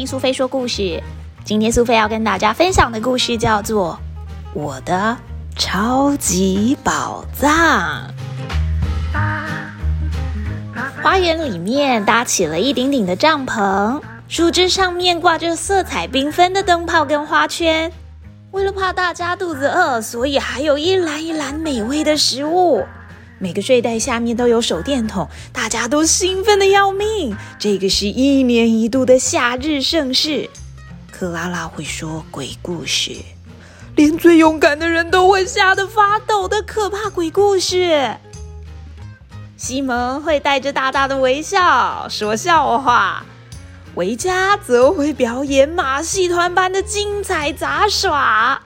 听苏菲说故事。今天苏菲要跟大家分享的故事叫做《我的超级宝藏》。花园里面搭起了一顶顶的帐篷，树枝上面挂着色彩缤纷的灯泡跟花圈。为了怕大家肚子饿，所以还有一篮一篮美味的食物。每个睡袋下面都有手电筒，大家都兴奋的要命。这个是一年一度的夏日盛事。克拉拉会说鬼故事，连最勇敢的人都会吓得发抖的可怕鬼故事。西蒙会带着大大的微笑说笑话，维嘉则会表演马戏团般的精彩杂耍。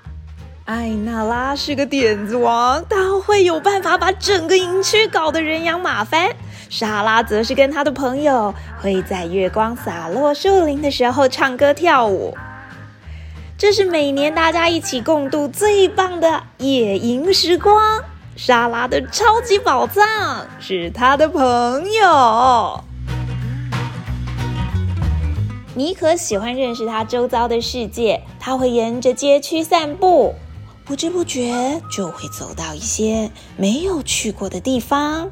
艾娜拉是个点子王，她会有办法把整个营区搞得人仰马翻。莎拉则是跟她的朋友会在月光洒落树林的时候唱歌跳舞。这是每年大家一起共度最棒的野营时光。莎拉的超级宝藏是她的朋友。妮可喜欢认识他周遭的世界，他会沿着街区散步。不知不觉就会走到一些没有去过的地方。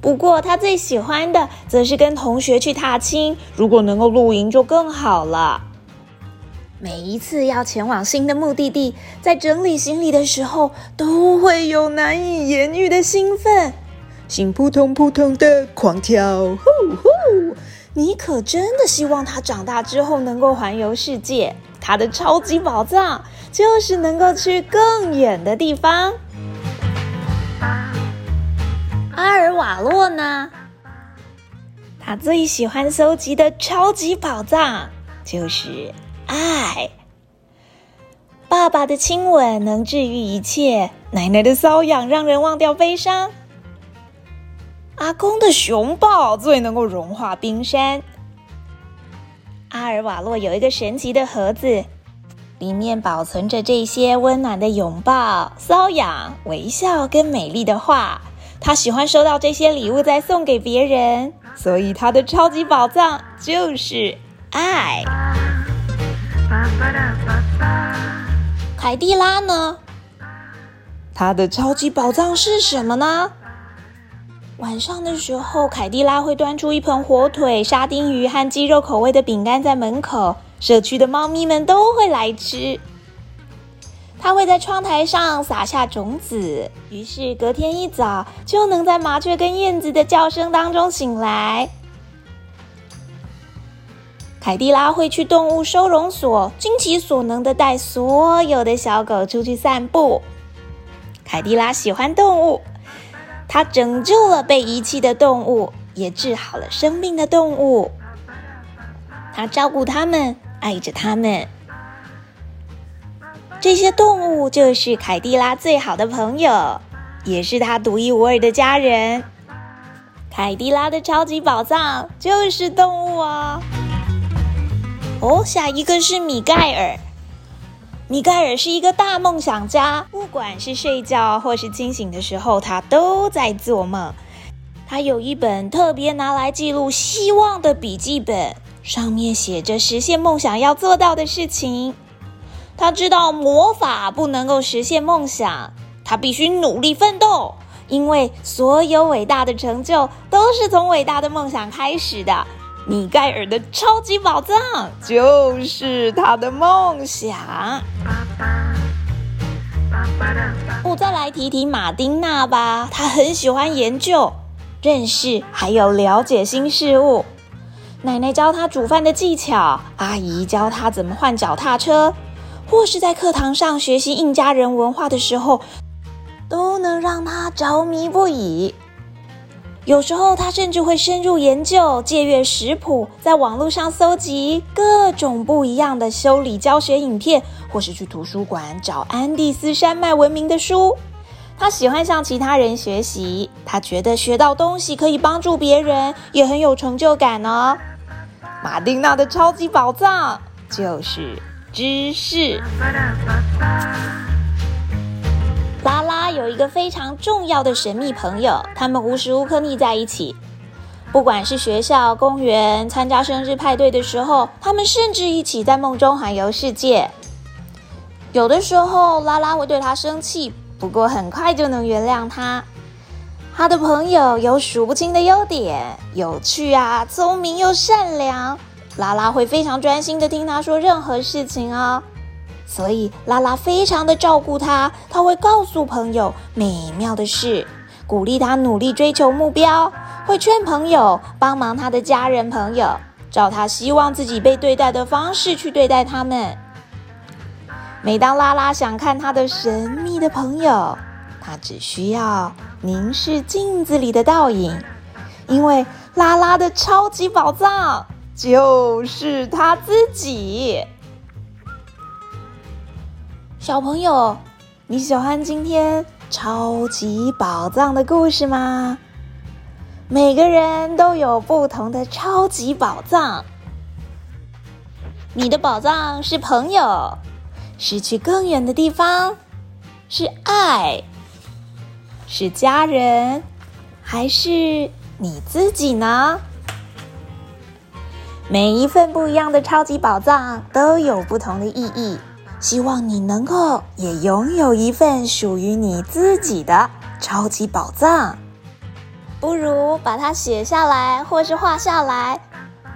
不过他最喜欢的则是跟同学去踏青，如果能够露营就更好了。每一次要前往新的目的地，在整理行李的时候，都会有难以言喻的兴奋，心扑通扑通的狂跳。呼呼！你可真的希望他长大之后能够环游世界？他的超级宝藏就是能够去更远的地方。阿尔瓦洛呢？他最喜欢搜集的超级宝藏就是爱。爸爸的亲吻能治愈一切，奶奶的瘙痒让人忘掉悲伤，阿公的熊抱最能够融化冰山。阿尔瓦洛有一个神奇的盒子，里面保存着这些温暖的拥抱、瘙痒、微笑跟美丽的画。他喜欢收到这些礼物再送给别人，所以他的超级宝藏就是爱。凯蒂拉呢？他的超级宝藏是什么呢？晚上的时候，凯蒂拉会端出一盆火腿、沙丁鱼和鸡肉口味的饼干在门口，社区的猫咪们都会来吃。它会在窗台上撒下种子，于是隔天一早就能在麻雀跟燕子的叫声当中醒来。凯蒂拉会去动物收容所，尽其所能的带所有的小狗出去散步。凯蒂拉喜欢动物。他拯救了被遗弃的动物，也治好了生病的动物。他照顾他们，爱着他们。这些动物就是凯蒂拉最好的朋友，也是他独一无二的家人。凯蒂拉的超级宝藏就是动物哦。哦，下一个是米盖尔。米盖尔是一个大梦想家，不管是睡觉或是清醒的时候，他都在做梦。他有一本特别拿来记录希望的笔记本，上面写着实现梦想要做到的事情。他知道魔法不能够实现梦想，他必须努力奋斗，因为所有伟大的成就都是从伟大的梦想开始的。米盖尔的超级宝藏就是他的梦想。我再来提提马丁娜吧，他很喜欢研究、认识还有了解新事物。奶奶教他煮饭的技巧，阿姨教他怎么换脚踏车，或是在课堂上学习印加人文化的时候，都能让他着迷不已。有时候，他甚至会深入研究、借阅食谱，在网络上搜集各种不一样的修理教学影片，或是去图书馆找安第斯山脉文明的书。他喜欢向其他人学习，他觉得学到东西可以帮助别人，也很有成就感哦。马丁娜的超级宝藏就是知识。拉拉有一个非常重要的神秘朋友，他们无时无刻腻在一起。不管是学校、公园参加生日派对的时候，他们甚至一起在梦中环游世界。有的时候，拉拉会对他生气，不过很快就能原谅他。他的朋友有数不清的优点，有趣啊，聪明又善良。拉拉会非常专心的听他说任何事情哦。所以拉拉非常的照顾他，他会告诉朋友美妙的事，鼓励他努力追求目标，会劝朋友帮忙他的家人朋友，照他希望自己被对待的方式去对待他们。每当拉拉想看他的神秘的朋友，他只需要。凝视镜子里的倒影，因为拉拉的超级宝藏就是他自己。小朋友，你喜欢今天超级宝藏的故事吗？每个人都有不同的超级宝藏。你的宝藏是朋友，是去更远的地方，是爱。是家人，还是你自己呢？每一份不一样的超级宝藏都有不同的意义。希望你能够也拥有一份属于你自己的超级宝藏。不如把它写下来，或是画下来，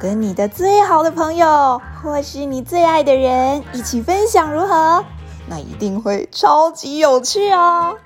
跟你的最好的朋友，或是你最爱的人一起分享，如何？那一定会超级有趣哦！